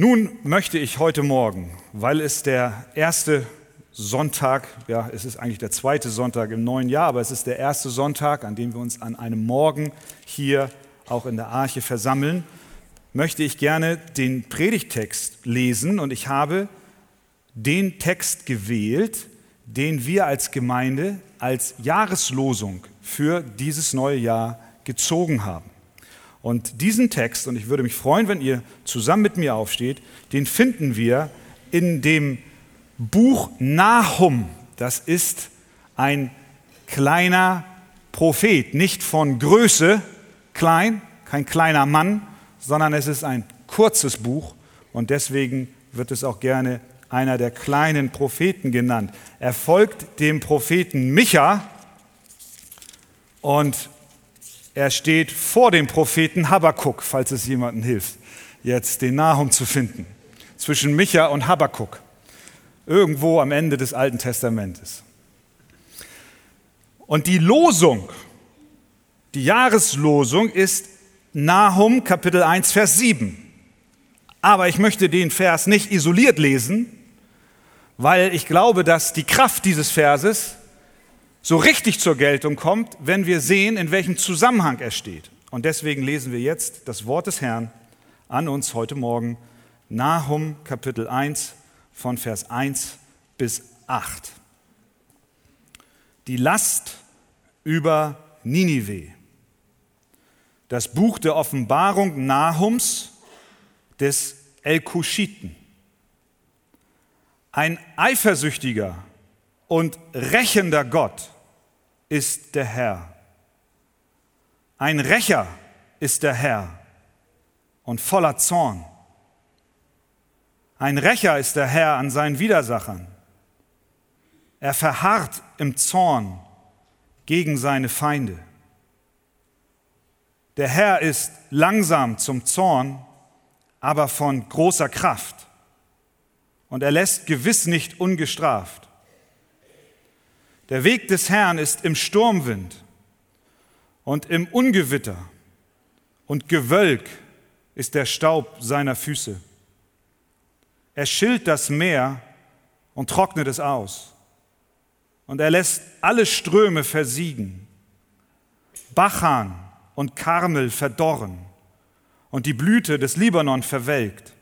Nun möchte ich heute Morgen, weil es der erste Sonntag, ja, es ist eigentlich der zweite Sonntag im neuen Jahr, aber es ist der erste Sonntag, an dem wir uns an einem Morgen hier auch in der Arche versammeln, möchte ich gerne den Predigtext lesen und ich habe den Text gewählt, den wir als Gemeinde als Jahreslosung für dieses neue Jahr gezogen haben. Und diesen Text, und ich würde mich freuen, wenn ihr zusammen mit mir aufsteht, den finden wir in dem Buch Nahum. Das ist ein kleiner Prophet, nicht von Größe klein, kein kleiner Mann, sondern es ist ein kurzes Buch und deswegen wird es auch gerne einer der kleinen Propheten genannt. Er folgt dem Propheten Micha und er steht vor dem Propheten Habakkuk, falls es jemandem hilft, jetzt den Nahum zu finden. Zwischen Micha und Habakkuk. Irgendwo am Ende des Alten Testamentes. Und die Losung, die Jahreslosung ist Nahum Kapitel 1, Vers 7. Aber ich möchte den Vers nicht isoliert lesen, weil ich glaube, dass die Kraft dieses Verses so richtig zur Geltung kommt, wenn wir sehen, in welchem Zusammenhang er steht. Und deswegen lesen wir jetzt das Wort des Herrn an uns heute Morgen, Nahum Kapitel 1 von Vers 1 bis 8. Die Last über Ninive. Das Buch der Offenbarung Nahums des Elkuschiten. Ein eifersüchtiger und rächender Gott ist der Herr. Ein Rächer ist der Herr und voller Zorn. Ein Rächer ist der Herr an seinen Widersachern. Er verharrt im Zorn gegen seine Feinde. Der Herr ist langsam zum Zorn, aber von großer Kraft. Und er lässt gewiss nicht ungestraft. Der Weg des Herrn ist im Sturmwind und im Ungewitter und Gewölk ist der Staub seiner Füße. Er schillt das Meer und trocknet es aus. Und er lässt alle Ströme versiegen. Bachan und Karmel verdorren und die Blüte des Libanon verwelkt.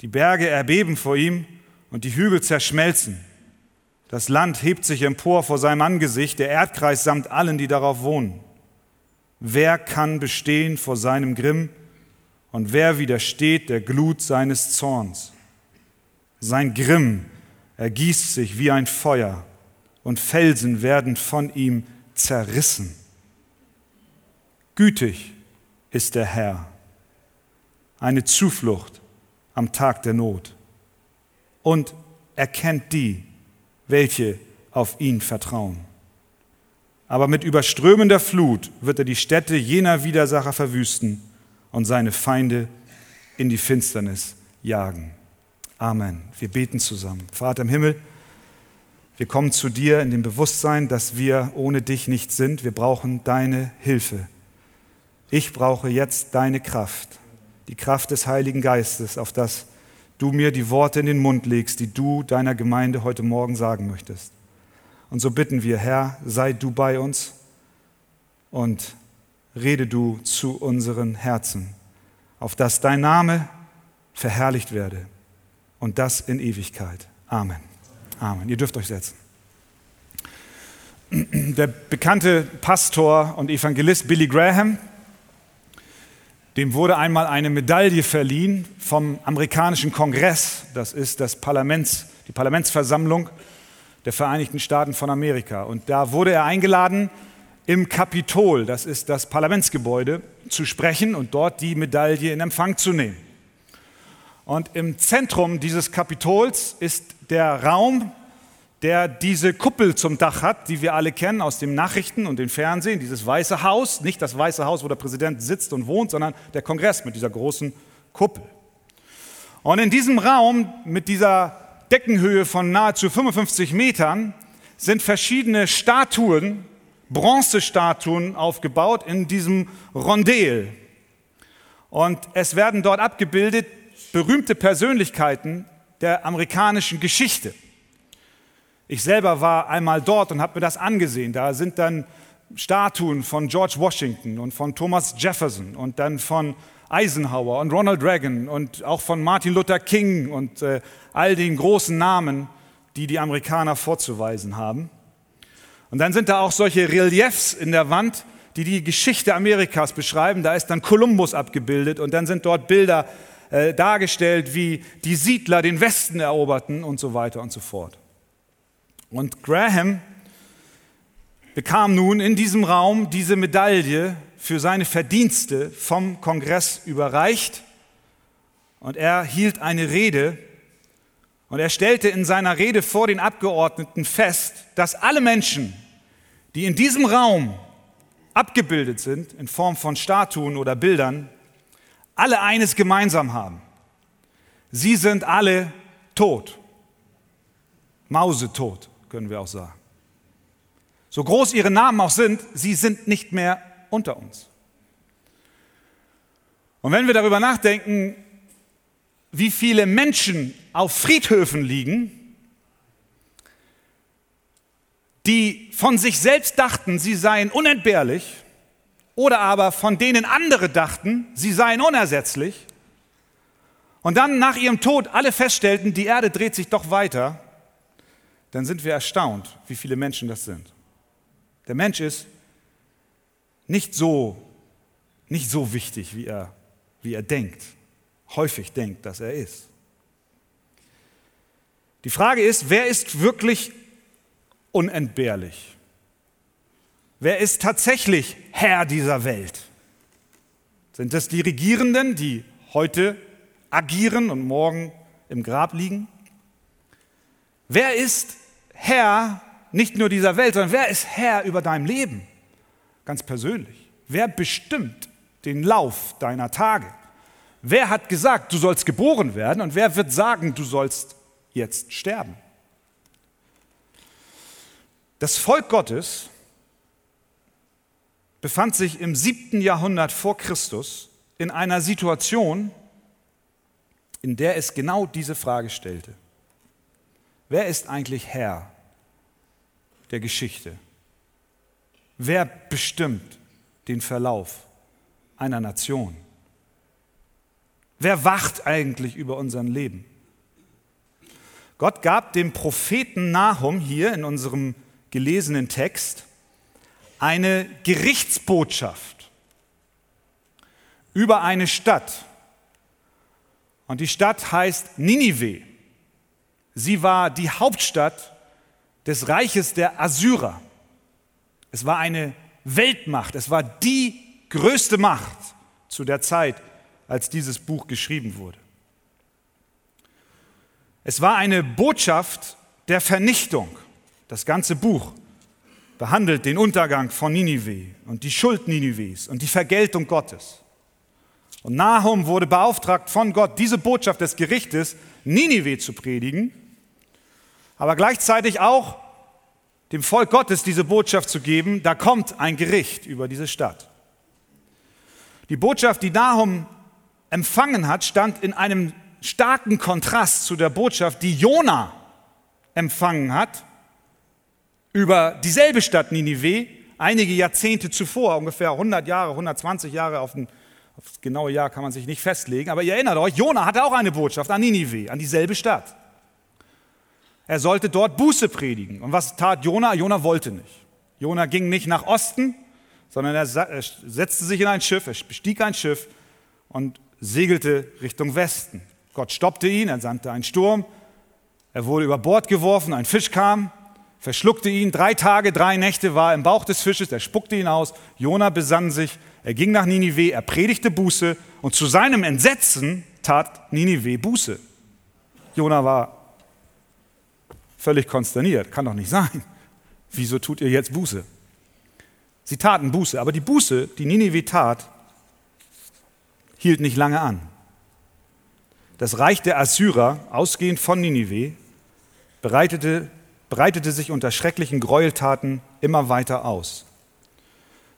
Die Berge erbeben vor ihm und die Hügel zerschmelzen. Das Land hebt sich empor vor seinem Angesicht, der Erdkreis samt allen, die darauf wohnen. Wer kann bestehen vor seinem Grimm und wer widersteht der Glut seines Zorns? Sein Grimm ergießt sich wie ein Feuer und Felsen werden von ihm zerrissen. Gütig ist der Herr, eine Zuflucht am Tag der Not und erkennt die, welche auf ihn vertrauen. Aber mit überströmender Flut wird er die Städte jener Widersacher verwüsten und seine Feinde in die Finsternis jagen. Amen. Wir beten zusammen. Vater im Himmel, wir kommen zu dir in dem Bewusstsein, dass wir ohne dich nicht sind. Wir brauchen deine Hilfe. Ich brauche jetzt deine Kraft, die Kraft des Heiligen Geistes, auf das du mir die Worte in den Mund legst, die du deiner Gemeinde heute Morgen sagen möchtest. Und so bitten wir, Herr, sei du bei uns und rede du zu unseren Herzen, auf dass dein Name verherrlicht werde und das in Ewigkeit. Amen. Amen. Ihr dürft euch setzen. Der bekannte Pastor und Evangelist Billy Graham, dem wurde einmal eine Medaille verliehen vom amerikanischen Kongress. Das ist das Parlaments, die Parlamentsversammlung der Vereinigten Staaten von Amerika. Und da wurde er eingeladen, im Kapitol, das ist das Parlamentsgebäude, zu sprechen und dort die Medaille in Empfang zu nehmen. Und im Zentrum dieses Kapitols ist der Raum, der diese Kuppel zum Dach hat, die wir alle kennen aus den Nachrichten und dem Fernsehen, dieses Weiße Haus, nicht das Weiße Haus, wo der Präsident sitzt und wohnt, sondern der Kongress mit dieser großen Kuppel. Und in diesem Raum mit dieser Deckenhöhe von nahezu 55 Metern sind verschiedene Statuen, Bronzestatuen aufgebaut in diesem Rondel. Und es werden dort abgebildet berühmte Persönlichkeiten der amerikanischen Geschichte. Ich selber war einmal dort und habe mir das angesehen. Da sind dann Statuen von George Washington und von Thomas Jefferson und dann von Eisenhower und Ronald Reagan und auch von Martin Luther King und äh, all den großen Namen, die die Amerikaner vorzuweisen haben. Und dann sind da auch solche Reliefs in der Wand, die die Geschichte Amerikas beschreiben. Da ist dann Kolumbus abgebildet und dann sind dort Bilder äh, dargestellt, wie die Siedler den Westen eroberten und so weiter und so fort. Und Graham bekam nun in diesem Raum diese Medaille für seine Verdienste vom Kongress überreicht. Und er hielt eine Rede und er stellte in seiner Rede vor den Abgeordneten fest, dass alle Menschen, die in diesem Raum abgebildet sind, in Form von Statuen oder Bildern, alle eines gemeinsam haben. Sie sind alle tot. Mausetot können wir auch sagen. So groß ihre Namen auch sind, sie sind nicht mehr unter uns. Und wenn wir darüber nachdenken, wie viele Menschen auf Friedhöfen liegen, die von sich selbst dachten, sie seien unentbehrlich, oder aber von denen andere dachten, sie seien unersetzlich, und dann nach ihrem Tod alle feststellten, die Erde dreht sich doch weiter, dann sind wir erstaunt, wie viele Menschen das sind. Der Mensch ist nicht so, nicht so wichtig, wie er, wie er denkt, häufig denkt, dass er ist. Die Frage ist, wer ist wirklich unentbehrlich? Wer ist tatsächlich Herr dieser Welt? Sind es die Regierenden, die heute agieren und morgen im Grab liegen? Wer ist Herr nicht nur dieser Welt, sondern wer ist Herr über dein Leben? Ganz persönlich. Wer bestimmt den Lauf deiner Tage? Wer hat gesagt, du sollst geboren werden und wer wird sagen, du sollst jetzt sterben? Das Volk Gottes befand sich im siebten Jahrhundert vor Christus in einer Situation, in der es genau diese Frage stellte. Wer ist eigentlich Herr der Geschichte? Wer bestimmt den Verlauf einer Nation? Wer wacht eigentlich über unser Leben? Gott gab dem Propheten Nahum hier in unserem gelesenen Text eine Gerichtsbotschaft über eine Stadt. Und die Stadt heißt Ninive. Sie war die Hauptstadt des Reiches der Assyrer. Es war eine Weltmacht, es war die größte Macht zu der Zeit, als dieses Buch geschrieben wurde. Es war eine Botschaft der Vernichtung. Das ganze Buch behandelt den Untergang von Ninive und die Schuld Ninives und die Vergeltung Gottes. Und Nahum wurde beauftragt von Gott, diese Botschaft des Gerichtes Ninive zu predigen aber gleichzeitig auch dem Volk Gottes diese Botschaft zu geben, da kommt ein Gericht über diese Stadt. Die Botschaft, die Nahum empfangen hat, stand in einem starken Kontrast zu der Botschaft, die Jona empfangen hat über dieselbe Stadt Ninive einige Jahrzehnte zuvor, ungefähr 100 Jahre, 120 Jahre, auf, ein, auf das genaue Jahr kann man sich nicht festlegen, aber ihr erinnert euch, Jona hatte auch eine Botschaft an Ninive, an dieselbe Stadt. Er sollte dort Buße predigen. Und was tat Jona? Jona wollte nicht. Jona ging nicht nach Osten, sondern er setzte sich in ein Schiff, er bestieg ein Schiff und segelte Richtung Westen. Gott stoppte ihn, er sandte einen Sturm, er wurde über Bord geworfen, ein Fisch kam, verschluckte ihn, drei Tage, drei Nächte war er im Bauch des Fisches, er spuckte ihn aus, Jona besann sich, er ging nach Ninive, er predigte Buße und zu seinem Entsetzen tat Ninive Buße. Jona war völlig konsterniert. Kann doch nicht sein. Wieso tut ihr jetzt Buße? Sie taten Buße, aber die Buße, die Ninive tat, hielt nicht lange an. Das Reich der Assyrer, ausgehend von Ninive, bereitete, breitete sich unter schrecklichen Gräueltaten immer weiter aus.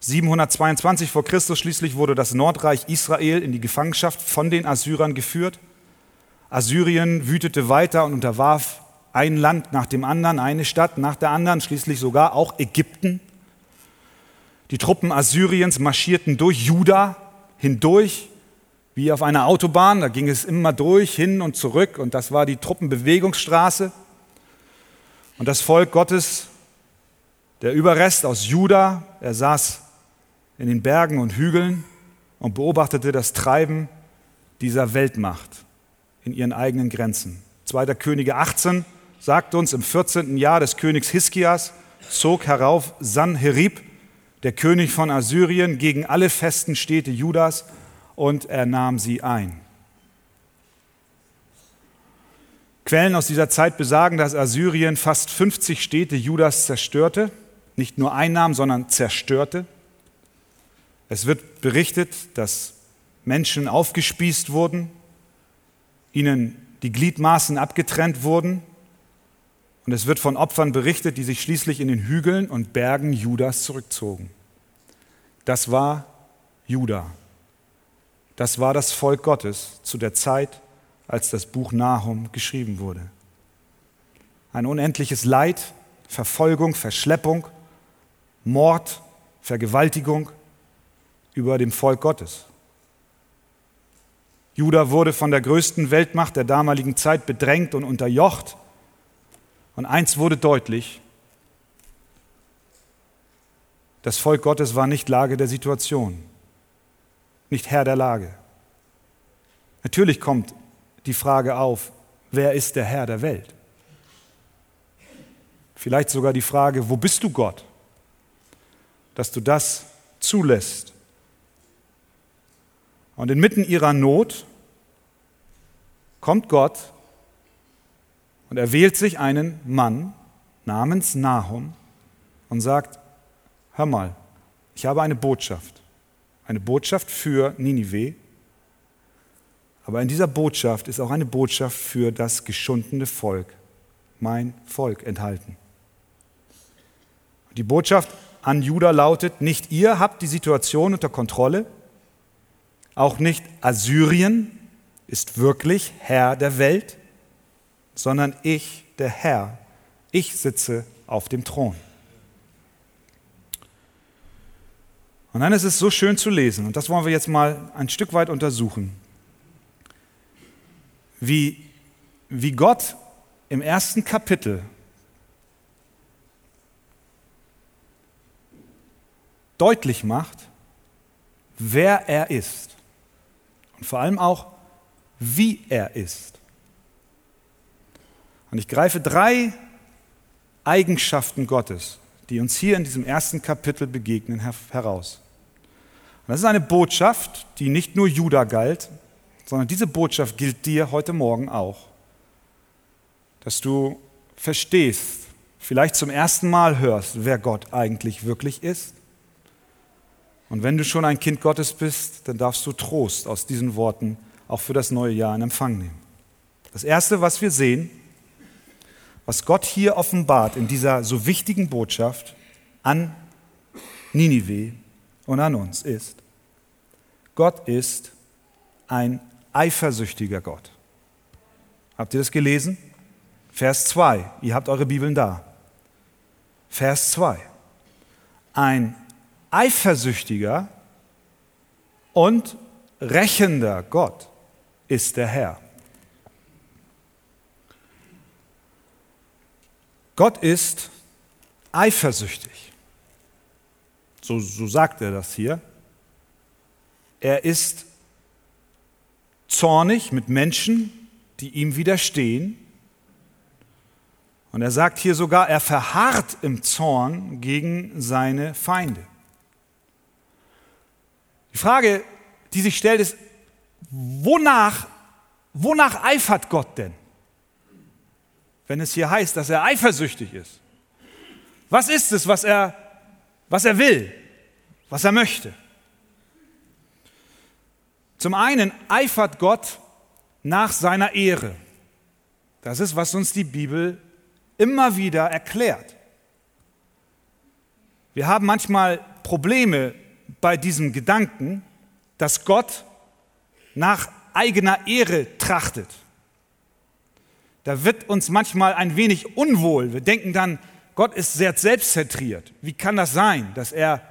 722 vor Christus schließlich wurde das Nordreich Israel in die Gefangenschaft von den Assyrern geführt Assyrien wütete weiter und unterwarf ein Land nach dem anderen, eine Stadt nach der anderen, schließlich sogar auch Ägypten. Die Truppen Assyriens marschierten durch Juda hindurch, wie auf einer Autobahn. Da ging es immer durch, hin und zurück. Und das war die Truppenbewegungsstraße. Und das Volk Gottes, der Überrest aus Juda, er saß in den Bergen und Hügeln und beobachtete das Treiben dieser Weltmacht in ihren eigenen Grenzen. 2. Könige 18 sagt uns, im 14. Jahr des Königs Hiskias zog herauf Sanherib, der König von Assyrien, gegen alle festen Städte Judas und er nahm sie ein. Quellen aus dieser Zeit besagen, dass Assyrien fast 50 Städte Judas zerstörte, nicht nur einnahm, sondern zerstörte. Es wird berichtet, dass Menschen aufgespießt wurden, ihnen die Gliedmaßen abgetrennt wurden. Und es wird von Opfern berichtet, die sich schließlich in den Hügeln und Bergen Judas zurückzogen. Das war Juda. Das war das Volk Gottes zu der Zeit, als das Buch Nahum geschrieben wurde. Ein unendliches Leid, Verfolgung, Verschleppung, Mord, Vergewaltigung über dem Volk Gottes. Juda wurde von der größten Weltmacht der damaligen Zeit bedrängt und unterjocht. Und eins wurde deutlich, das Volk Gottes war nicht Lage der Situation, nicht Herr der Lage. Natürlich kommt die Frage auf, wer ist der Herr der Welt? Vielleicht sogar die Frage, wo bist du Gott, dass du das zulässt und inmitten ihrer Not kommt Gott und er wählt sich einen Mann namens Nahum und sagt, hör mal, ich habe eine Botschaft, eine Botschaft für Ninive, aber in dieser Botschaft ist auch eine Botschaft für das geschundene Volk, mein Volk enthalten. Die Botschaft an Juda lautet, nicht ihr habt die Situation unter Kontrolle, auch nicht Assyrien ist wirklich Herr der Welt, sondern ich, der Herr, ich sitze auf dem Thron. Und dann ist es so schön zu lesen, und das wollen wir jetzt mal ein Stück weit untersuchen, wie, wie Gott im ersten Kapitel deutlich macht, wer er ist. Und vor allem auch, wie er ist. Und ich greife drei Eigenschaften Gottes, die uns hier in diesem ersten Kapitel begegnen, heraus. Und das ist eine Botschaft, die nicht nur Juda galt, sondern diese Botschaft gilt dir heute Morgen auch. Dass du verstehst, vielleicht zum ersten Mal hörst, wer Gott eigentlich wirklich ist und wenn du schon ein Kind Gottes bist, dann darfst du Trost aus diesen Worten auch für das neue Jahr in Empfang nehmen. Das Erste, was wir sehen, was Gott hier offenbart in dieser so wichtigen Botschaft an Ninive und an uns ist, Gott ist ein eifersüchtiger Gott. Habt ihr das gelesen? Vers 2. Ihr habt eure Bibeln da. Vers 2. Ein eifersüchtiger und rächender Gott ist der Herr. Gott ist eifersüchtig. So, so sagt er das hier. Er ist zornig mit Menschen, die ihm widerstehen. Und er sagt hier sogar, er verharrt im Zorn gegen seine Feinde. Die Frage, die sich stellt, ist, wonach, wonach eifert Gott denn? Wenn es hier heißt, dass er eifersüchtig ist. Was ist es, was er, was er will, was er möchte? Zum einen eifert Gott nach seiner Ehre. Das ist, was uns die Bibel immer wieder erklärt. Wir haben manchmal Probleme bei diesem Gedanken, dass Gott nach eigener Ehre trachtet. Da wird uns manchmal ein wenig unwohl. Wir denken dann, Gott ist sehr selbstzentriert. Wie kann das sein, dass er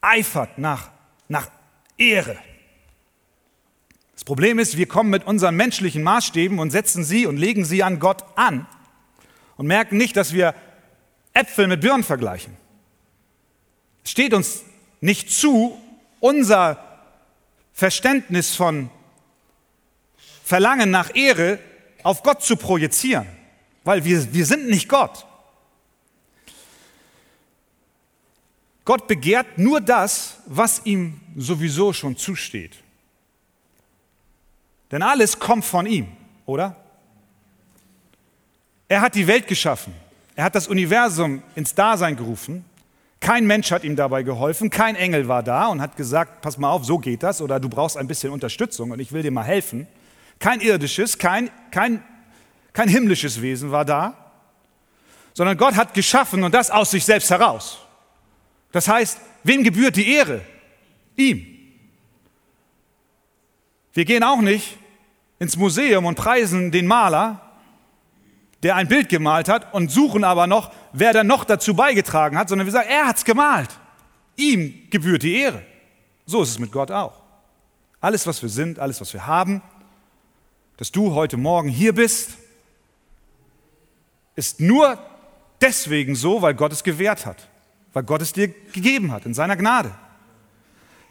eifert nach, nach Ehre? Das Problem ist, wir kommen mit unseren menschlichen Maßstäben und setzen sie und legen sie an Gott an und merken nicht, dass wir Äpfel mit Birnen vergleichen. Es steht uns nicht zu, unser Verständnis von Verlangen nach Ehre auf Gott zu projizieren, weil wir, wir sind nicht Gott. Gott begehrt nur das, was ihm sowieso schon zusteht. Denn alles kommt von ihm, oder? Er hat die Welt geschaffen. Er hat das Universum ins Dasein gerufen. Kein Mensch hat ihm dabei geholfen. Kein Engel war da und hat gesagt, pass mal auf, so geht das oder du brauchst ein bisschen Unterstützung und ich will dir mal helfen. Kein irdisches, kein, kein, kein himmlisches Wesen war da, sondern Gott hat geschaffen und das aus sich selbst heraus. Das heißt, wem gebührt die Ehre? Ihm. Wir gehen auch nicht ins Museum und preisen den Maler, der ein Bild gemalt hat und suchen aber noch, wer dann noch dazu beigetragen hat, sondern wir sagen, er hat es gemalt. Ihm gebührt die Ehre. So ist es mit Gott auch. Alles, was wir sind, alles, was wir haben, dass du heute Morgen hier bist, ist nur deswegen so, weil Gott es gewährt hat, weil Gott es dir gegeben hat in seiner Gnade.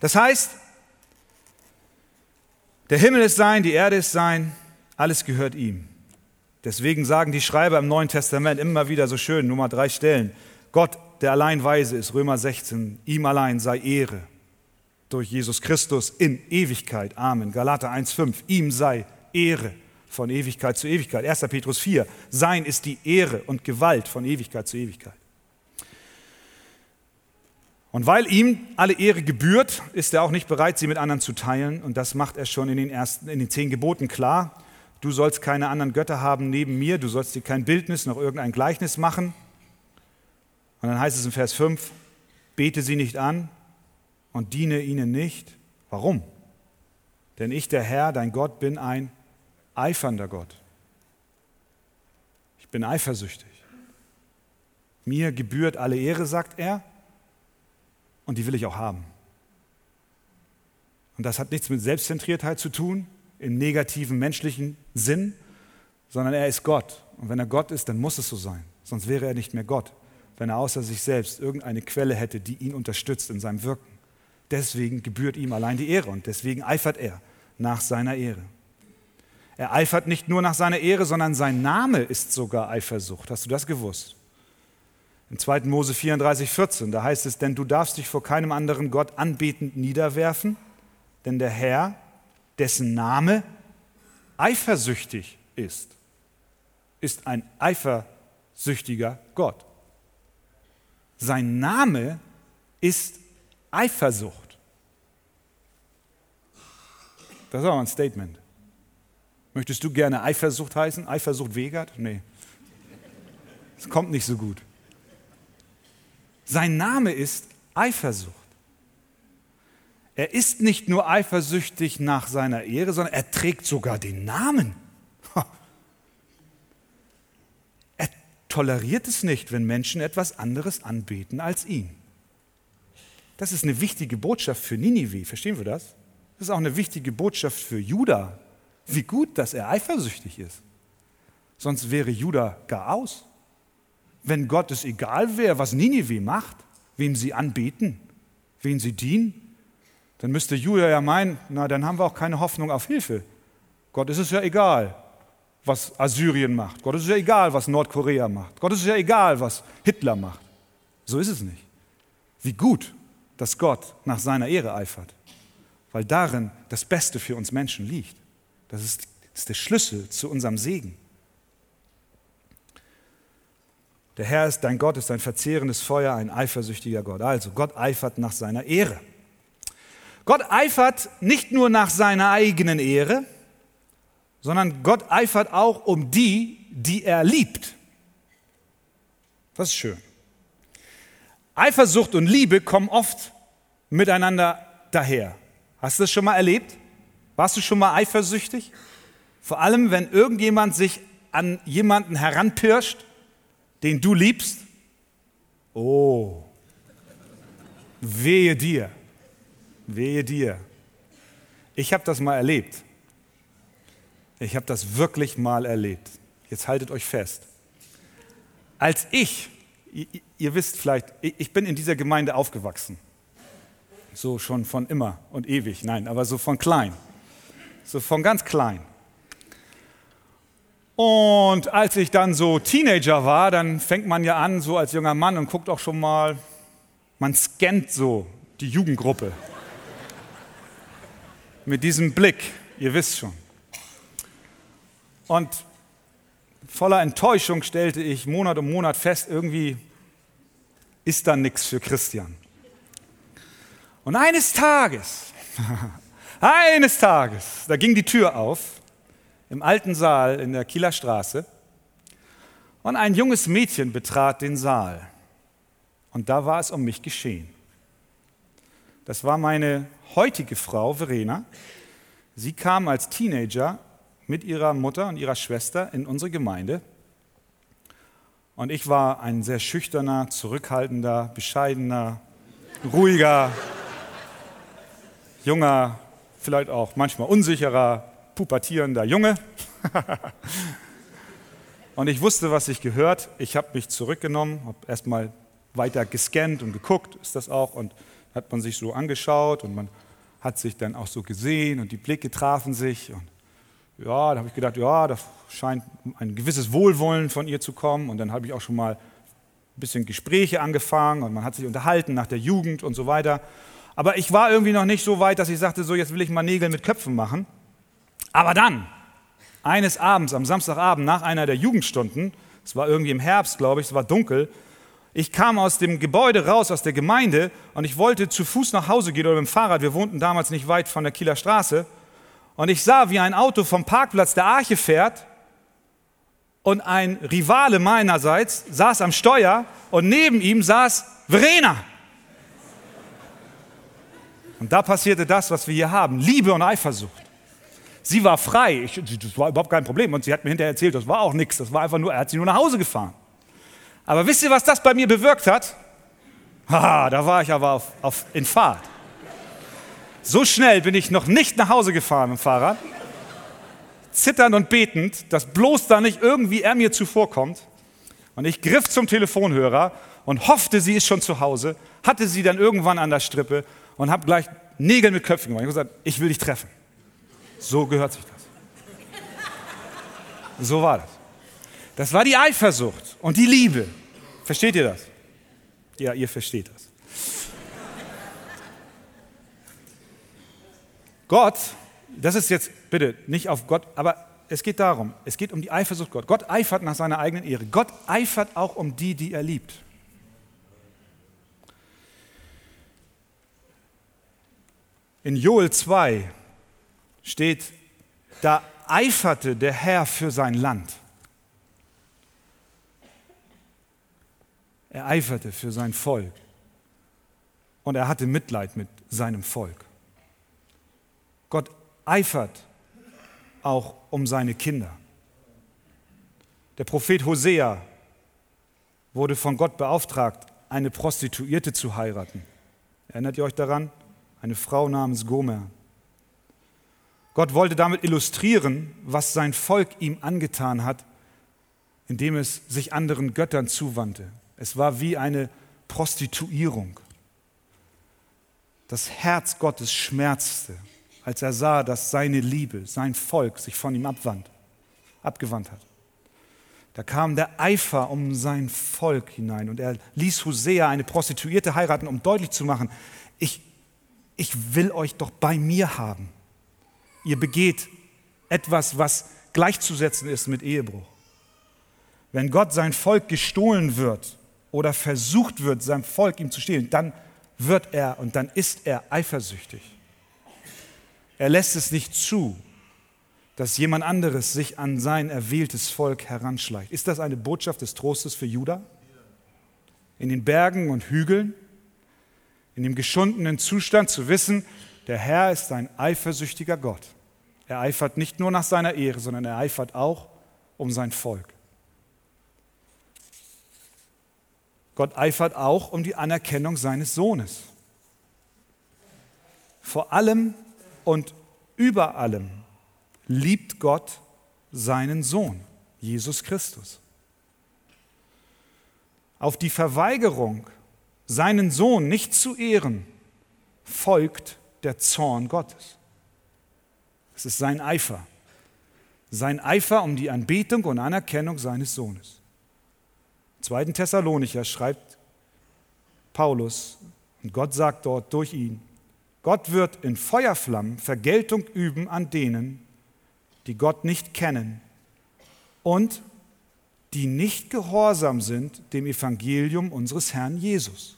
Das heißt, der Himmel ist sein, die Erde ist sein, alles gehört ihm. Deswegen sagen die Schreiber im Neuen Testament immer wieder so schön, Nummer drei Stellen, Gott, der allein weise ist, Römer 16, ihm allein sei Ehre durch Jesus Christus in Ewigkeit. Amen. Galater 1,5, ihm sei Ehre von Ewigkeit zu Ewigkeit. 1. Petrus 4, sein ist die Ehre und Gewalt von Ewigkeit zu Ewigkeit. Und weil ihm alle Ehre gebührt, ist er auch nicht bereit, sie mit anderen zu teilen. Und das macht er schon in den, ersten, in den zehn Geboten klar. Du sollst keine anderen Götter haben neben mir, du sollst dir kein Bildnis noch irgendein Gleichnis machen. Und dann heißt es in Vers 5, bete sie nicht an und diene ihnen nicht. Warum? Denn ich, der Herr, dein Gott, bin ein eifernder Gott. Ich bin eifersüchtig. Mir gebührt alle Ehre, sagt er, und die will ich auch haben. Und das hat nichts mit Selbstzentriertheit zu tun, im negativen menschlichen Sinn, sondern er ist Gott. Und wenn er Gott ist, dann muss es so sein. Sonst wäre er nicht mehr Gott, wenn er außer sich selbst irgendeine Quelle hätte, die ihn unterstützt in seinem Wirken. Deswegen gebührt ihm allein die Ehre und deswegen eifert er nach seiner Ehre. Er eifert nicht nur nach seiner Ehre, sondern sein Name ist sogar Eifersucht. Hast du das gewusst? In 2. Mose 34, 14, da heißt es, denn du darfst dich vor keinem anderen Gott anbetend niederwerfen, denn der Herr, dessen Name eifersüchtig ist, ist ein eifersüchtiger Gott. Sein Name ist Eifersucht. Das ist auch ein Statement. Möchtest du gerne Eifersucht heißen? Eifersucht Wegert? Nee. Es kommt nicht so gut. Sein Name ist Eifersucht. Er ist nicht nur eifersüchtig nach seiner Ehre, sondern er trägt sogar den Namen. Er toleriert es nicht, wenn Menschen etwas anderes anbeten als ihn. Das ist eine wichtige Botschaft für Ninive, verstehen wir das? Das ist auch eine wichtige Botschaft für Juda. Wie gut, dass er eifersüchtig ist. Sonst wäre Juda gar aus. Wenn Gott es egal wäre, was Ninive macht, wem sie anbeten, wen sie dienen, dann müsste Julia ja meinen, na, dann haben wir auch keine Hoffnung auf Hilfe. Gott ist es ja egal, was Assyrien macht. Gott ist es ja egal, was Nordkorea macht. Gott ist es ja egal, was Hitler macht. So ist es nicht. Wie gut, dass Gott nach seiner Ehre eifert, weil darin das Beste für uns Menschen liegt. Das ist, ist der Schlüssel zu unserem Segen. Der Herr ist dein Gott, ist ein verzehrendes Feuer, ein eifersüchtiger Gott. Also Gott eifert nach seiner Ehre. Gott eifert nicht nur nach seiner eigenen Ehre, sondern Gott eifert auch um die, die er liebt. Das ist schön. Eifersucht und Liebe kommen oft miteinander daher. Hast du das schon mal erlebt? Warst du schon mal eifersüchtig? Vor allem, wenn irgendjemand sich an jemanden heranpirscht, den du liebst? Oh, wehe dir, wehe dir. Ich habe das mal erlebt. Ich habe das wirklich mal erlebt. Jetzt haltet euch fest. Als ich, ihr, ihr wisst vielleicht, ich bin in dieser Gemeinde aufgewachsen. So schon von immer und ewig, nein, aber so von klein. So von ganz klein. Und als ich dann so Teenager war, dann fängt man ja an, so als junger Mann und guckt auch schon mal, man scannt so die Jugendgruppe. Mit diesem Blick, ihr wisst schon. Und voller Enttäuschung stellte ich Monat um Monat fest, irgendwie ist da nichts für Christian. Und eines Tages, eines Tages, da ging die Tür auf im alten Saal in der Kieler Straße und ein junges Mädchen betrat den Saal. Und da war es um mich geschehen. Das war meine heutige Frau Verena. Sie kam als Teenager mit ihrer Mutter und ihrer Schwester in unsere Gemeinde. Und ich war ein sehr schüchterner, zurückhaltender, bescheidener, ruhiger, junger, vielleicht auch manchmal unsicherer pubertierender Junge. und ich wusste, was ich gehört. Ich habe mich zurückgenommen, habe erstmal weiter gescannt und geguckt, ist das auch. Und hat man sich so angeschaut und man hat sich dann auch so gesehen und die Blicke trafen sich. Und ja, da habe ich gedacht, ja, da scheint ein gewisses Wohlwollen von ihr zu kommen. Und dann habe ich auch schon mal ein bisschen Gespräche angefangen und man hat sich unterhalten nach der Jugend und so weiter. Aber ich war irgendwie noch nicht so weit, dass ich sagte, so jetzt will ich mal Nägel mit Köpfen machen. Aber dann, eines Abends, am Samstagabend, nach einer der Jugendstunden, es war irgendwie im Herbst, glaube ich, es war dunkel, ich kam aus dem Gebäude raus, aus der Gemeinde, und ich wollte zu Fuß nach Hause gehen oder mit dem Fahrrad. Wir wohnten damals nicht weit von der Kieler Straße. Und ich sah, wie ein Auto vom Parkplatz der Arche fährt und ein Rivale meinerseits saß am Steuer und neben ihm saß Verena. Und da passierte das, was wir hier haben, Liebe und Eifersucht. Sie war frei, ich, das war überhaupt kein Problem. Und sie hat mir hinterher erzählt, das war auch nichts, das war einfach nur, er hat sie nur nach Hause gefahren. Aber wisst ihr, was das bei mir bewirkt hat? Haha, da war ich aber auf, auf, in Fahrt. So schnell bin ich noch nicht nach Hause gefahren mit dem Fahrrad, zitternd und betend, dass bloß da nicht irgendwie er mir zuvorkommt. Und ich griff zum Telefonhörer und hoffte, sie ist schon zu Hause, hatte sie dann irgendwann an der Strippe und habe gleich Nägel mit Köpfen gemacht. Ich habe gesagt, ich will dich treffen. So gehört sich das. So war das. Das war die Eifersucht und die Liebe. Versteht ihr das? Ja, ihr versteht das. Gott, das ist jetzt bitte nicht auf Gott, aber es geht darum, es geht um die Eifersucht Gott. Gott eifert nach seiner eigenen Ehre. Gott eifert auch um die, die er liebt. In Joel 2 steht, da eiferte der Herr für sein Land. Er eiferte für sein Volk und er hatte Mitleid mit seinem Volk. Gott eifert auch um seine Kinder. Der Prophet Hosea wurde von Gott beauftragt, eine Prostituierte zu heiraten. Erinnert ihr euch daran? Eine Frau namens Gomer. Gott wollte damit illustrieren, was sein Volk ihm angetan hat, indem es sich anderen Göttern zuwandte. Es war wie eine Prostituierung. Das Herz Gottes schmerzte, als er sah, dass seine Liebe, sein Volk sich von ihm abwand, abgewandt hat. Da kam der Eifer um sein Volk hinein und er ließ Hosea eine Prostituierte heiraten, um deutlich zu machen, ich, ich will euch doch bei mir haben ihr begeht etwas, was gleichzusetzen ist mit Ehebruch. Wenn Gott sein Volk gestohlen wird oder versucht wird, sein Volk ihm zu stehlen, dann wird er und dann ist er eifersüchtig. Er lässt es nicht zu, dass jemand anderes sich an sein erwähltes Volk heranschleicht. Ist das eine Botschaft des Trostes für Judah? In den Bergen und Hügeln, in dem geschundenen Zustand zu wissen, der Herr ist ein eifersüchtiger Gott. Er eifert nicht nur nach seiner Ehre, sondern er eifert auch um sein Volk. Gott eifert auch um die Anerkennung seines Sohnes. Vor allem und über allem liebt Gott seinen Sohn, Jesus Christus. Auf die Verweigerung, seinen Sohn nicht zu ehren, folgt der Zorn Gottes. Es ist sein Eifer. Sein Eifer um die Anbetung und Anerkennung seines Sohnes. Im 2. Thessalonicher schreibt Paulus, und Gott sagt dort durch ihn, Gott wird in Feuerflammen Vergeltung üben an denen, die Gott nicht kennen und die nicht gehorsam sind dem Evangelium unseres Herrn Jesus.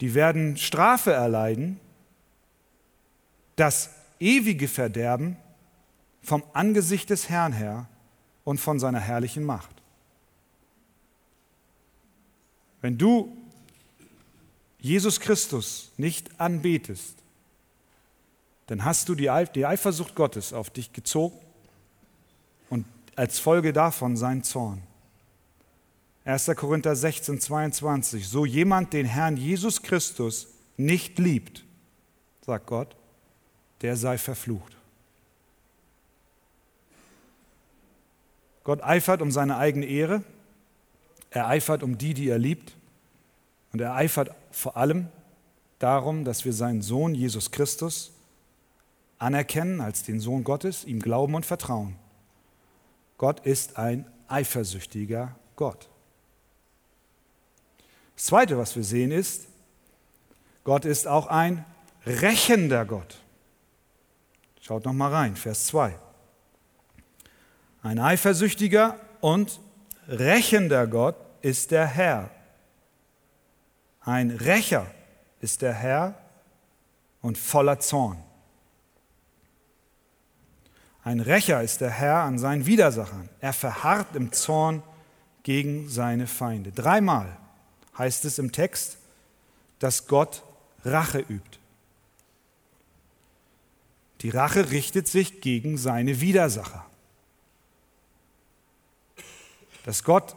Die werden Strafe erleiden, das ewige Verderben vom Angesicht des Herrn her und von seiner herrlichen Macht. Wenn du Jesus Christus nicht anbetest, dann hast du die Eifersucht Gottes auf dich gezogen und als Folge davon seinen Zorn. 1. Korinther 16, 22. So jemand den Herrn Jesus Christus nicht liebt, sagt Gott, der sei verflucht. Gott eifert um seine eigene Ehre, er eifert um die, die er liebt und er eifert vor allem darum, dass wir seinen Sohn Jesus Christus anerkennen als den Sohn Gottes, ihm glauben und vertrauen. Gott ist ein eifersüchtiger Gott. Das Zweite, was wir sehen, ist, Gott ist auch ein rächender Gott. Schaut noch mal rein, Vers 2. Ein eifersüchtiger und rächender Gott ist der Herr. Ein Rächer ist der Herr und voller Zorn. Ein Rächer ist der Herr an seinen Widersachern. Er verharrt im Zorn gegen seine Feinde. Dreimal heißt es im Text, dass Gott Rache übt. Die Rache richtet sich gegen seine Widersacher. Dass Gott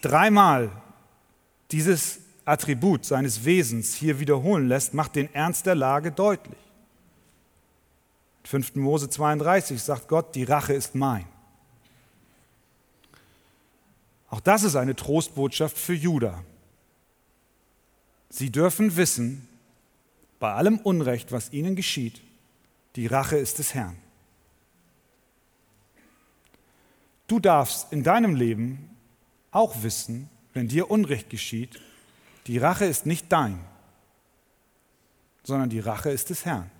dreimal dieses Attribut seines Wesens hier wiederholen lässt, macht den Ernst der Lage deutlich. 5. Mose 32 sagt Gott, die Rache ist mein. Auch das ist eine Trostbotschaft für Juda. Sie dürfen wissen, bei allem Unrecht, was ihnen geschieht, die Rache ist des Herrn. Du darfst in deinem Leben auch wissen, wenn dir Unrecht geschieht, die Rache ist nicht dein, sondern die Rache ist des Herrn.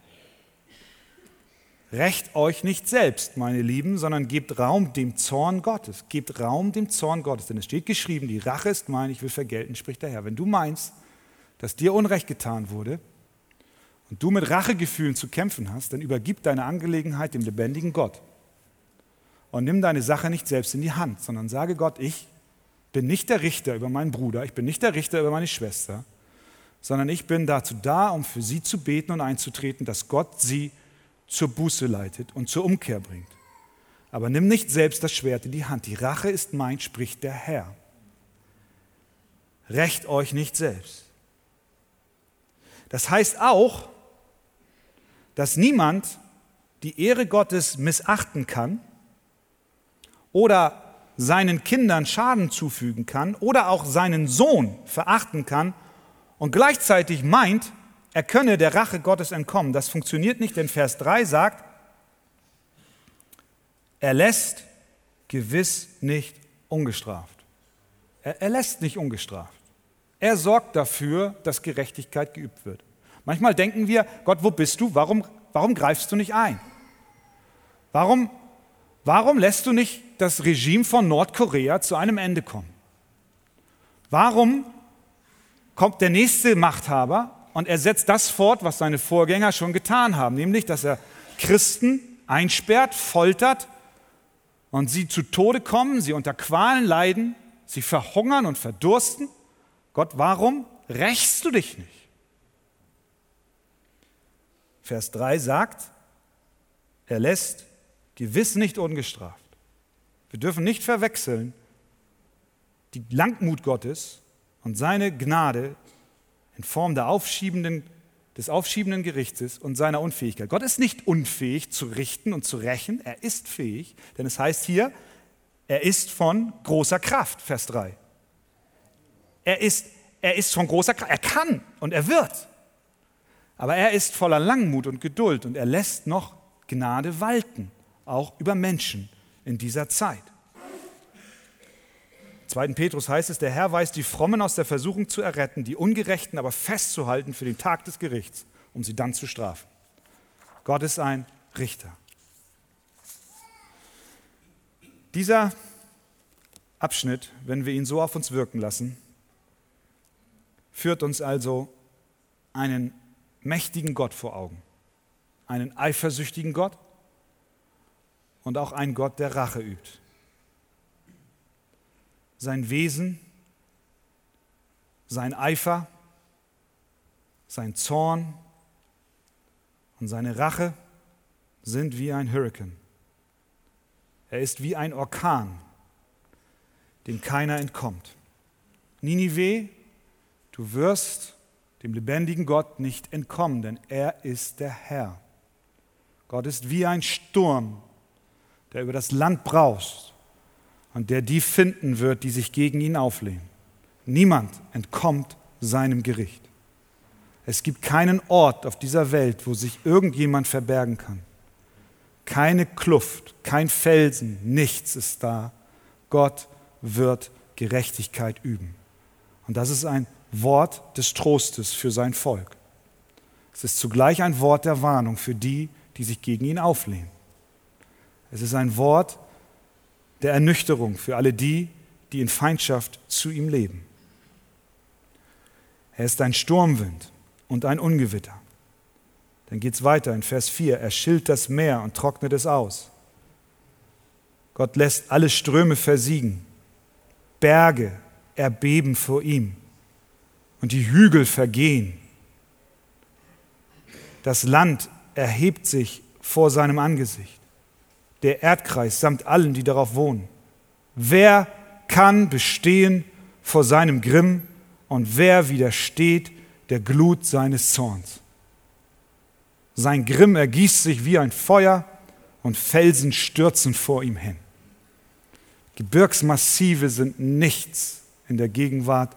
Recht euch nicht selbst, meine Lieben, sondern gebt Raum dem Zorn Gottes. Gebt Raum dem Zorn Gottes, denn es steht geschrieben, die Rache ist mein, ich will vergelten, spricht der Herr. Wenn du meinst, dass dir Unrecht getan wurde und du mit Rachegefühlen zu kämpfen hast, dann übergib deine Angelegenheit dem lebendigen Gott. Und nimm deine Sache nicht selbst in die Hand, sondern sage Gott, ich bin nicht der Richter über meinen Bruder, ich bin nicht der Richter über meine Schwester, sondern ich bin dazu da, um für sie zu beten und einzutreten, dass Gott sie zur Buße leitet und zur Umkehr bringt. Aber nimm nicht selbst das Schwert in die Hand. Die Rache ist mein, spricht der Herr. Recht euch nicht selbst. Das heißt auch, dass niemand die Ehre Gottes missachten kann oder seinen Kindern Schaden zufügen kann oder auch seinen Sohn verachten kann und gleichzeitig meint, er könne der Rache Gottes entkommen. Das funktioniert nicht, denn Vers 3 sagt, er lässt gewiss nicht ungestraft. Er, er lässt nicht ungestraft. Er sorgt dafür, dass Gerechtigkeit geübt wird. Manchmal denken wir, Gott, wo bist du? Warum, warum greifst du nicht ein? Warum, warum lässt du nicht das Regime von Nordkorea zu einem Ende kommen? Warum kommt der nächste Machthaber und er setzt das fort, was seine Vorgänger schon getan haben, nämlich dass er Christen einsperrt, foltert und sie zu Tode kommen, sie unter Qualen leiden, sie verhungern und verdursten? Gott, warum rächst du dich nicht? Vers 3 sagt, er lässt gewiss nicht ungestraft. Wir dürfen nicht verwechseln die Langmut Gottes und seine Gnade in Form der aufschiebenden, des aufschiebenden Gerichtes und seiner Unfähigkeit. Gott ist nicht unfähig zu richten und zu rächen, er ist fähig, denn es heißt hier, er ist von großer Kraft, Vers 3. Er ist, er ist von großer Kraft, er kann und er wird. Aber er ist voller Langmut und Geduld und er lässt noch Gnade walten, auch über Menschen in dieser Zeit. 2. Petrus heißt es, der Herr weiß die Frommen aus der Versuchung zu erretten, die Ungerechten aber festzuhalten für den Tag des Gerichts, um sie dann zu strafen. Gott ist ein Richter. Dieser Abschnitt, wenn wir ihn so auf uns wirken lassen, führt uns also einen mächtigen Gott vor Augen, einen eifersüchtigen Gott und auch einen Gott, der Rache übt sein Wesen, sein Eifer, sein Zorn und seine Rache sind wie ein Hurrikan. Er ist wie ein Orkan, dem keiner entkommt. Ninive, du wirst dem lebendigen Gott nicht entkommen, denn er ist der Herr. Gott ist wie ein Sturm, der über das Land braust und der die finden wird, die sich gegen ihn auflehnen. Niemand entkommt seinem Gericht. Es gibt keinen Ort auf dieser Welt, wo sich irgendjemand verbergen kann. Keine Kluft, kein Felsen, nichts ist da. Gott wird Gerechtigkeit üben. Und das ist ein Wort des Trostes für sein Volk. Es ist zugleich ein Wort der Warnung für die, die sich gegen ihn auflehnen. Es ist ein Wort der Ernüchterung für alle die, die in Feindschaft zu ihm leben. Er ist ein Sturmwind und ein Ungewitter. Dann geht es weiter in Vers 4. Er schillt das Meer und trocknet es aus. Gott lässt alle Ströme versiegen. Berge erbeben vor ihm und die Hügel vergehen. Das Land erhebt sich vor seinem Angesicht der Erdkreis samt allen, die darauf wohnen. Wer kann bestehen vor seinem Grimm und wer widersteht der Glut seines Zorns? Sein Grimm ergießt sich wie ein Feuer und Felsen stürzen vor ihm hin. Gebirgsmassive sind nichts in der Gegenwart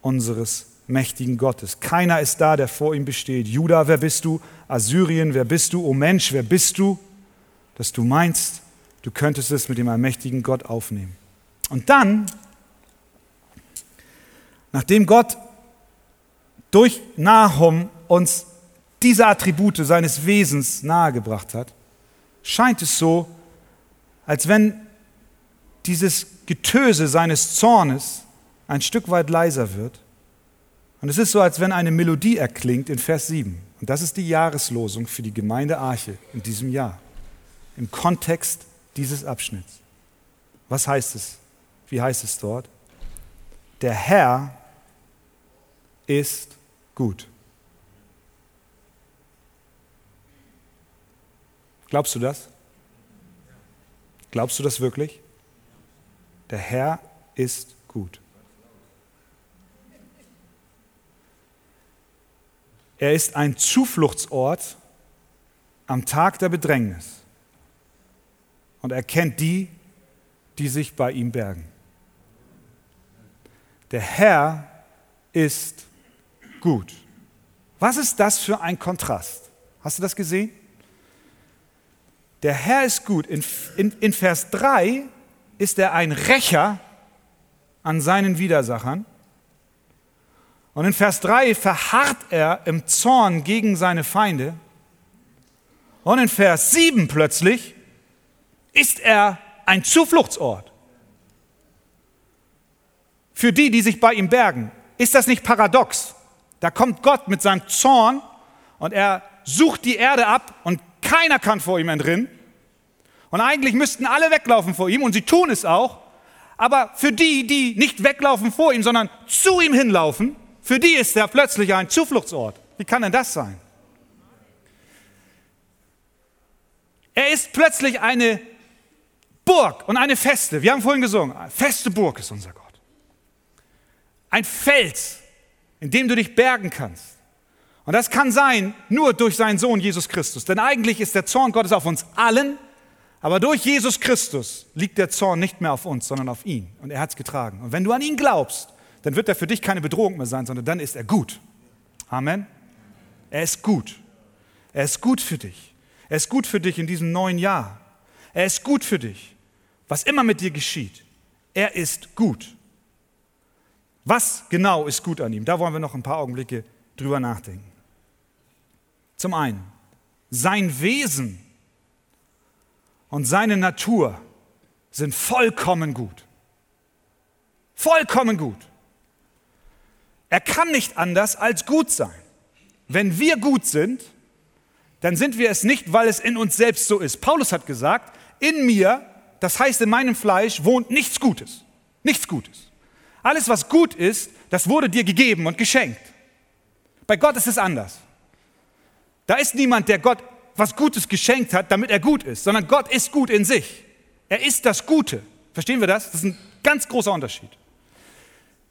unseres mächtigen Gottes. Keiner ist da, der vor ihm besteht. Juda, wer bist du? Assyrien, wer bist du? O Mensch, wer bist du? Dass du meinst, du könntest es mit dem allmächtigen Gott aufnehmen. Und dann, nachdem Gott durch Nahum uns diese Attribute seines Wesens nahegebracht hat, scheint es so, als wenn dieses Getöse seines Zornes ein Stück weit leiser wird. Und es ist so, als wenn eine Melodie erklingt in Vers 7. Und das ist die Jahreslosung für die Gemeinde Arche in diesem Jahr im Kontext dieses Abschnitts. Was heißt es? Wie heißt es dort? Der Herr ist gut. Glaubst du das? Glaubst du das wirklich? Der Herr ist gut. Er ist ein Zufluchtsort am Tag der Bedrängnis und er kennt die, die sich bei ihm bergen. Der Herr ist gut. Was ist das für ein Kontrast? Hast du das gesehen? Der Herr ist gut. In, in, in Vers 3 ist er ein Rächer an seinen Widersachern. Und in Vers 3 verharrt er im Zorn gegen seine Feinde. Und in Vers 7 plötzlich ist er ein Zufluchtsort. Für die, die sich bei ihm bergen, ist das nicht paradox? Da kommt Gott mit seinem Zorn und er sucht die Erde ab und keiner kann vor ihm entrinnen. Und eigentlich müssten alle weglaufen vor ihm und sie tun es auch. Aber für die, die nicht weglaufen vor ihm, sondern zu ihm hinlaufen, für die ist er plötzlich ein Zufluchtsort. Wie kann denn das sein? Er ist plötzlich eine Burg und eine feste. Wir haben vorhin gesungen, feste Burg ist unser Gott. Ein Fels, in dem du dich bergen kannst. Und das kann sein nur durch seinen Sohn Jesus Christus. Denn eigentlich ist der Zorn Gottes auf uns allen, aber durch Jesus Christus liegt der Zorn nicht mehr auf uns, sondern auf ihn. Und er hat es getragen. Und wenn du an ihn glaubst, dann wird er für dich keine Bedrohung mehr sein, sondern dann ist er gut. Amen. Er ist gut. Er ist gut für dich. Er ist gut für dich in diesem neuen Jahr. Er ist gut für dich, was immer mit dir geschieht. Er ist gut. Was genau ist gut an ihm? Da wollen wir noch ein paar Augenblicke drüber nachdenken. Zum einen, sein Wesen und seine Natur sind vollkommen gut. Vollkommen gut. Er kann nicht anders als gut sein. Wenn wir gut sind, dann sind wir es nicht, weil es in uns selbst so ist. Paulus hat gesagt, in mir, das heißt in meinem Fleisch, wohnt nichts Gutes. Nichts Gutes. Alles, was gut ist, das wurde dir gegeben und geschenkt. Bei Gott ist es anders. Da ist niemand, der Gott was Gutes geschenkt hat, damit er gut ist, sondern Gott ist gut in sich. Er ist das Gute. Verstehen wir das? Das ist ein ganz großer Unterschied.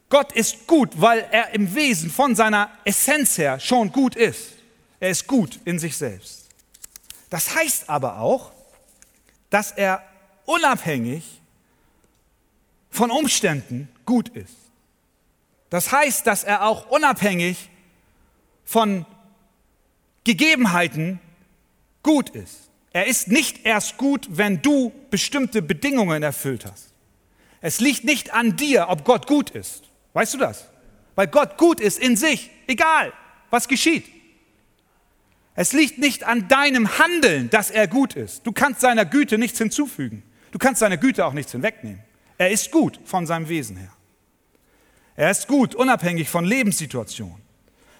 Gott ist gut, weil er im Wesen von seiner Essenz her schon gut ist. Er ist gut in sich selbst. Das heißt aber auch, dass er unabhängig von Umständen gut ist. Das heißt, dass er auch unabhängig von Gegebenheiten gut ist. Er ist nicht erst gut, wenn du bestimmte Bedingungen erfüllt hast. Es liegt nicht an dir, ob Gott gut ist. Weißt du das? Weil Gott gut ist in sich, egal was geschieht. Es liegt nicht an deinem Handeln, dass er gut ist. Du kannst seiner Güte nichts hinzufügen. Du kannst seiner Güte auch nichts hinwegnehmen. Er ist gut von seinem Wesen her. Er ist gut, unabhängig von Lebenssituationen.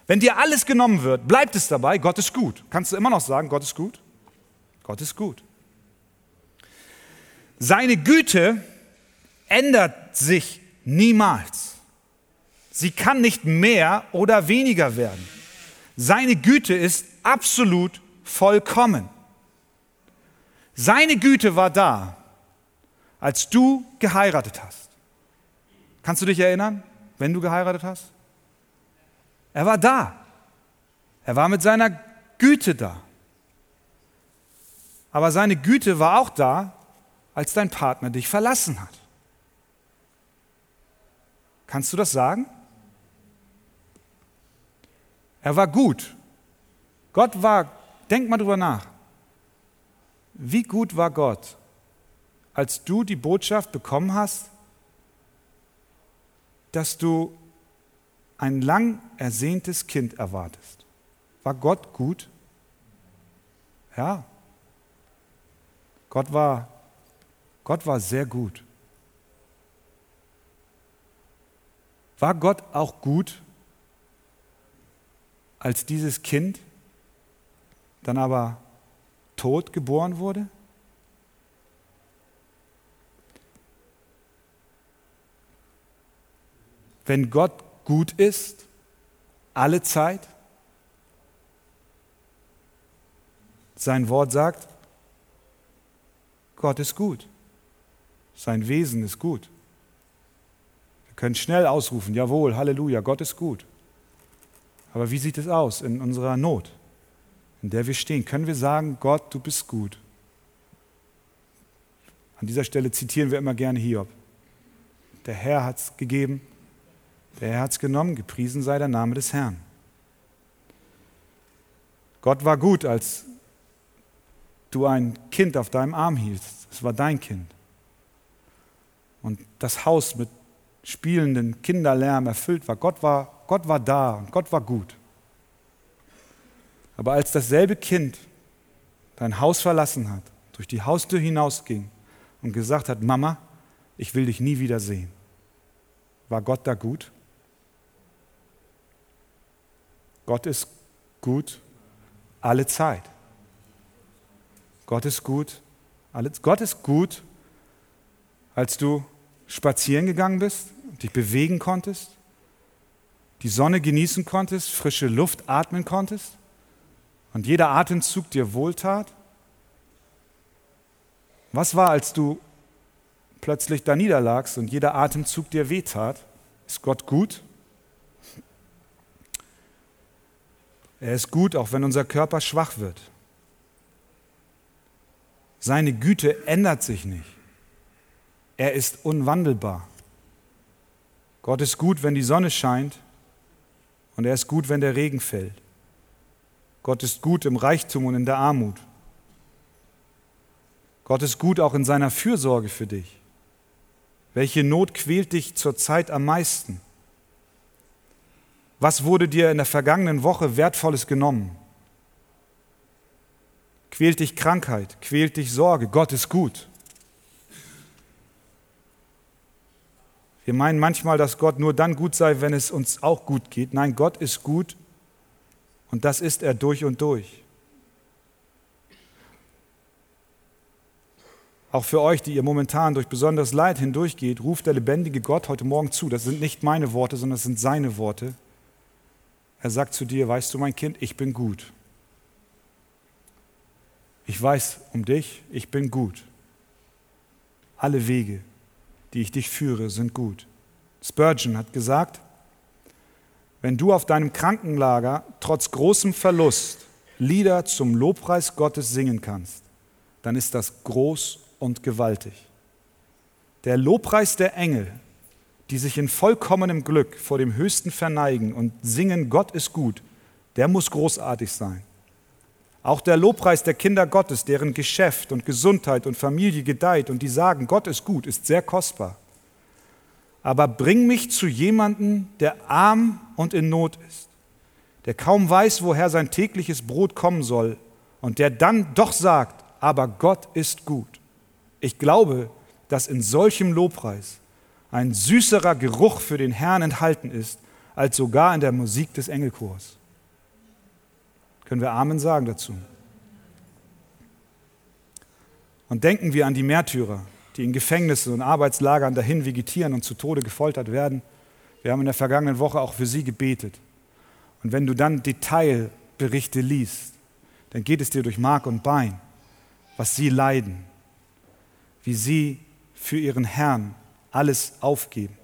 Wenn dir alles genommen wird, bleibt es dabei, Gott ist gut. Kannst du immer noch sagen, Gott ist gut? Gott ist gut. Seine Güte ändert sich niemals. Sie kann nicht mehr oder weniger werden. Seine Güte ist absolut vollkommen. Seine Güte war da, als du geheiratet hast. Kannst du dich erinnern? wenn du geheiratet hast? Er war da. Er war mit seiner Güte da. Aber seine Güte war auch da, als dein Partner dich verlassen hat. Kannst du das sagen? Er war gut. Gott war, denk mal drüber nach. Wie gut war Gott, als du die Botschaft bekommen hast, dass du ein lang ersehntes Kind erwartest. War Gott gut? Ja. Gott war, Gott war sehr gut. War Gott auch gut, als dieses Kind dann aber tot geboren wurde? wenn Gott gut ist, alle Zeit? Sein Wort sagt, Gott ist gut. Sein Wesen ist gut. Wir können schnell ausrufen, jawohl, Halleluja, Gott ist gut. Aber wie sieht es aus in unserer Not, in der wir stehen? Können wir sagen, Gott, du bist gut? An dieser Stelle zitieren wir immer gerne Hiob. Der Herr hat es gegeben, der Herr hat es genommen, gepriesen sei der Name des Herrn. Gott war gut, als du ein Kind auf deinem Arm hieltst. Es war dein Kind. Und das Haus mit spielenden Kinderlärm erfüllt war. Gott war, Gott war da und Gott war gut. Aber als dasselbe Kind dein Haus verlassen hat, durch die Haustür hinausging und gesagt hat, Mama, ich will dich nie wieder sehen, war Gott da gut? Gott ist gut alle Zeit. Gott ist gut. Gott ist gut, als du spazieren gegangen bist, dich bewegen konntest, die Sonne genießen konntest, frische Luft atmen konntest und jeder Atemzug dir wohltat. Was war, als du plötzlich da niederlagst und jeder Atemzug dir wehtat? Ist Gott gut? Er ist gut, auch wenn unser Körper schwach wird. Seine Güte ändert sich nicht. Er ist unwandelbar. Gott ist gut, wenn die Sonne scheint und er ist gut, wenn der Regen fällt. Gott ist gut im Reichtum und in der Armut. Gott ist gut auch in seiner Fürsorge für dich. Welche Not quält dich zurzeit am meisten? Was wurde dir in der vergangenen Woche wertvolles genommen? Quält dich Krankheit? Quält dich Sorge? Gott ist gut. Wir meinen manchmal, dass Gott nur dann gut sei, wenn es uns auch gut geht. Nein, Gott ist gut und das ist er durch und durch. Auch für euch, die ihr momentan durch besonderes Leid hindurchgeht, ruft der lebendige Gott heute Morgen zu. Das sind nicht meine Worte, sondern das sind seine Worte. Er sagt zu dir, weißt du mein Kind, ich bin gut. Ich weiß um dich, ich bin gut. Alle Wege, die ich dich führe, sind gut. Spurgeon hat gesagt, wenn du auf deinem Krankenlager trotz großem Verlust Lieder zum Lobpreis Gottes singen kannst, dann ist das groß und gewaltig. Der Lobpreis der Engel, die sich in vollkommenem Glück vor dem Höchsten verneigen und singen, Gott ist gut, der muss großartig sein. Auch der Lobpreis der Kinder Gottes, deren Geschäft und Gesundheit und Familie gedeiht und die sagen, Gott ist gut, ist sehr kostbar aber bring mich zu jemandem, der arm und in Not ist, der kaum weiß, woher sein tägliches Brot kommen soll und der dann doch sagt, aber Gott ist gut. Ich glaube, dass in solchem Lobpreis ein süßerer Geruch für den Herrn enthalten ist, als sogar in der Musik des Engelchors. Können wir Amen sagen dazu? Und denken wir an die Märtyrer, die in Gefängnissen und Arbeitslagern dahin vegetieren und zu Tode gefoltert werden. Wir haben in der vergangenen Woche auch für sie gebetet. Und wenn du dann Detailberichte liest, dann geht es dir durch Mark und Bein, was sie leiden, wie sie für ihren Herrn alles aufgeben.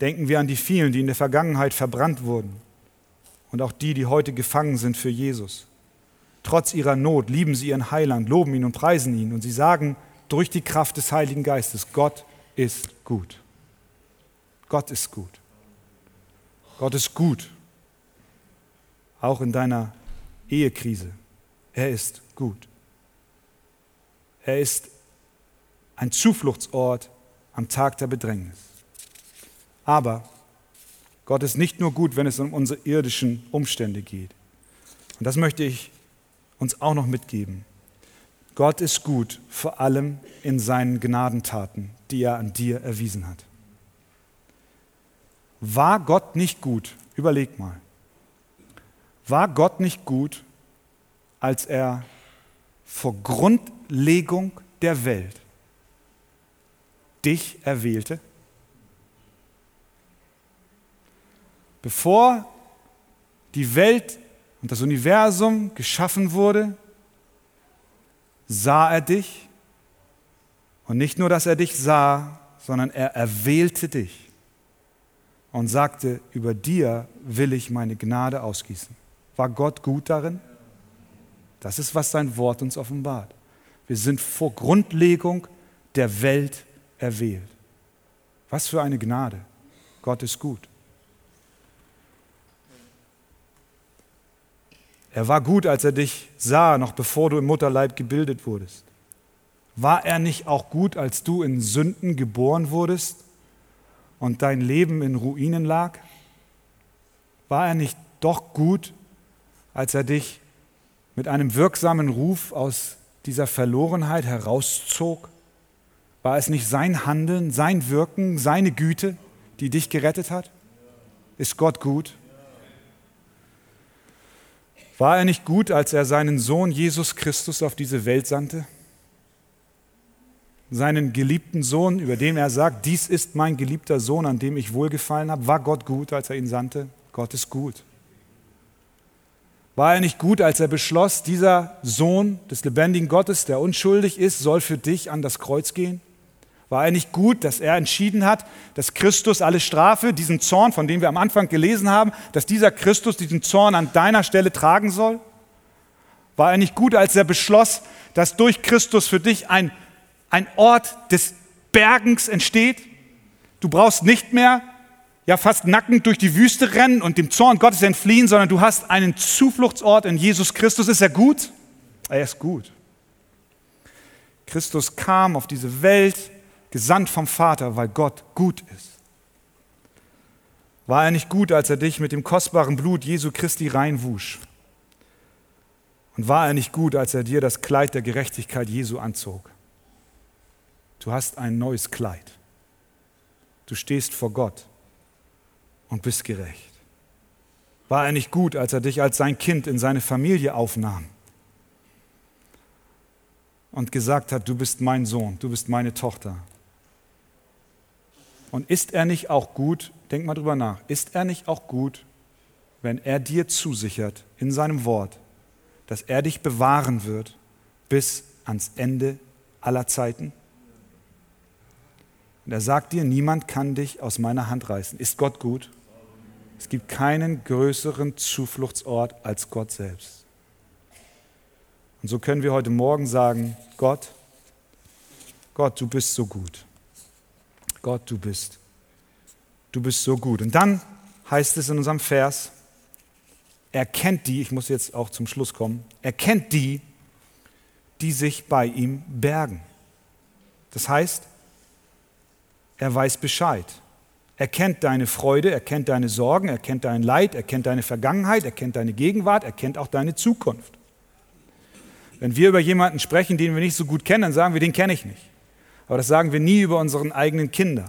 Denken wir an die vielen, die in der Vergangenheit verbrannt wurden und auch die, die heute gefangen sind für Jesus. Trotz ihrer Not lieben sie ihren Heiland, loben ihn und preisen ihn. Und sie sagen durch die Kraft des Heiligen Geistes, Gott ist gut. Gott ist gut. Gott ist gut. Auch in deiner Ehekrise. Er ist gut. Er ist ein Zufluchtsort am Tag der Bedrängnis. Aber Gott ist nicht nur gut, wenn es um unsere irdischen Umstände geht. Und das möchte ich uns auch noch mitgeben. Gott ist gut, vor allem in seinen Gnadentaten, die er an dir erwiesen hat. War Gott nicht gut? Überleg mal. War Gott nicht gut, als er vor Grundlegung der Welt dich erwählte? Bevor die Welt und das Universum geschaffen wurde, sah er dich. Und nicht nur, dass er dich sah, sondern er erwählte dich und sagte, über dir will ich meine Gnade ausgießen. War Gott gut darin? Das ist, was sein Wort uns offenbart. Wir sind vor Grundlegung der Welt erwählt. Was für eine Gnade. Gott ist gut. Er war gut, als er dich sah, noch bevor du im Mutterleib gebildet wurdest. War er nicht auch gut, als du in Sünden geboren wurdest und dein Leben in Ruinen lag? War er nicht doch gut, als er dich mit einem wirksamen Ruf aus dieser Verlorenheit herauszog? War es nicht sein Handeln, sein Wirken, seine Güte, die dich gerettet hat? Ist Gott gut? War er nicht gut, als er seinen Sohn Jesus Christus auf diese Welt sandte? Seinen geliebten Sohn, über den er sagt, dies ist mein geliebter Sohn, an dem ich wohlgefallen habe. War Gott gut, als er ihn sandte? Gott ist gut. War er nicht gut, als er beschloss, dieser Sohn des lebendigen Gottes, der unschuldig ist, soll für dich an das Kreuz gehen? War er nicht gut, dass er entschieden hat, dass Christus alle Strafe, diesen Zorn, von dem wir am Anfang gelesen haben, dass dieser Christus diesen Zorn an deiner Stelle tragen soll? War er nicht gut, als er beschloss, dass durch Christus für dich ein, ein Ort des Bergens entsteht? Du brauchst nicht mehr ja fast nackend durch die Wüste rennen und dem Zorn Gottes entfliehen, sondern du hast einen Zufluchtsort in Jesus Christus. Ist er gut? Er ist gut. Christus kam auf diese Welt, gesandt vom Vater, weil Gott gut ist. War er nicht gut, als er dich mit dem kostbaren Blut Jesu Christi reinwusch? Und war er nicht gut, als er dir das Kleid der Gerechtigkeit Jesu anzog? Du hast ein neues Kleid. Du stehst vor Gott und bist gerecht. War er nicht gut, als er dich als sein Kind in seine Familie aufnahm und gesagt hat, du bist mein Sohn, du bist meine Tochter? Und ist er nicht auch gut, denk mal drüber nach, ist er nicht auch gut, wenn er dir zusichert in seinem Wort, dass er dich bewahren wird bis ans Ende aller Zeiten? Und er sagt dir, niemand kann dich aus meiner Hand reißen. Ist Gott gut? Es gibt keinen größeren Zufluchtsort als Gott selbst. Und so können wir heute Morgen sagen, Gott, Gott, du bist so gut. Gott, du bist, du bist so gut. Und dann heißt es in unserem Vers, er kennt die, ich muss jetzt auch zum Schluss kommen, er kennt die, die sich bei ihm bergen. Das heißt, er weiß Bescheid. Er kennt deine Freude, er kennt deine Sorgen, er kennt dein Leid, er kennt deine Vergangenheit, er kennt deine Gegenwart, er kennt auch deine Zukunft. Wenn wir über jemanden sprechen, den wir nicht so gut kennen, dann sagen wir, den kenne ich nicht. Aber das sagen wir nie über unseren eigenen Kinder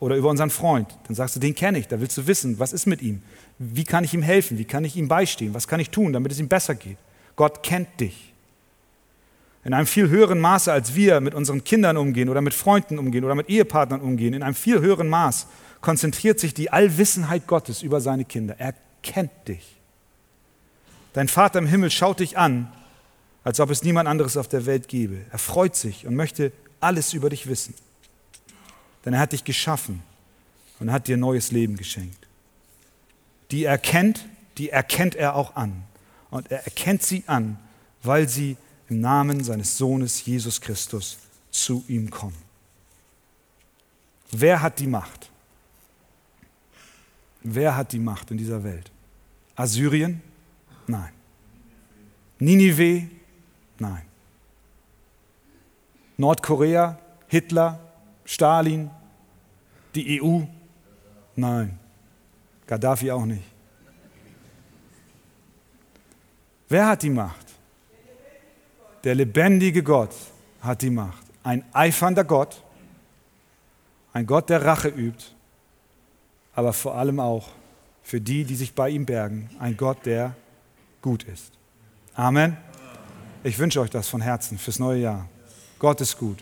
oder über unseren Freund. Dann sagst du, den kenne ich, da willst du wissen, was ist mit ihm? Wie kann ich ihm helfen? Wie kann ich ihm beistehen? Was kann ich tun, damit es ihm besser geht? Gott kennt dich. In einem viel höheren Maße, als wir mit unseren Kindern umgehen oder mit Freunden umgehen oder mit Ehepartnern umgehen, in einem viel höheren Maß konzentriert sich die Allwissenheit Gottes über seine Kinder. Er kennt dich. Dein Vater im Himmel schaut dich an, als ob es niemand anderes auf der Welt gäbe. Er freut sich und möchte alles über dich wissen. Denn er hat dich geschaffen und hat dir neues Leben geschenkt. Die er kennt, die erkennt er auch an. Und er erkennt sie an, weil sie im Namen seines Sohnes Jesus Christus zu ihm kommen. Wer hat die Macht? Wer hat die Macht in dieser Welt? Assyrien? Nein. Ninive? Nein. Nordkorea? Hitler? Stalin? Die EU? Nein. Gaddafi auch nicht. Wer hat die Macht? Der lebendige Gott hat die Macht. Ein eifernder Gott, ein Gott, der Rache übt aber vor allem auch für die, die sich bei ihm bergen, ein Gott, der gut ist. Amen. Ich wünsche euch das von Herzen fürs neue Jahr. Gott ist gut.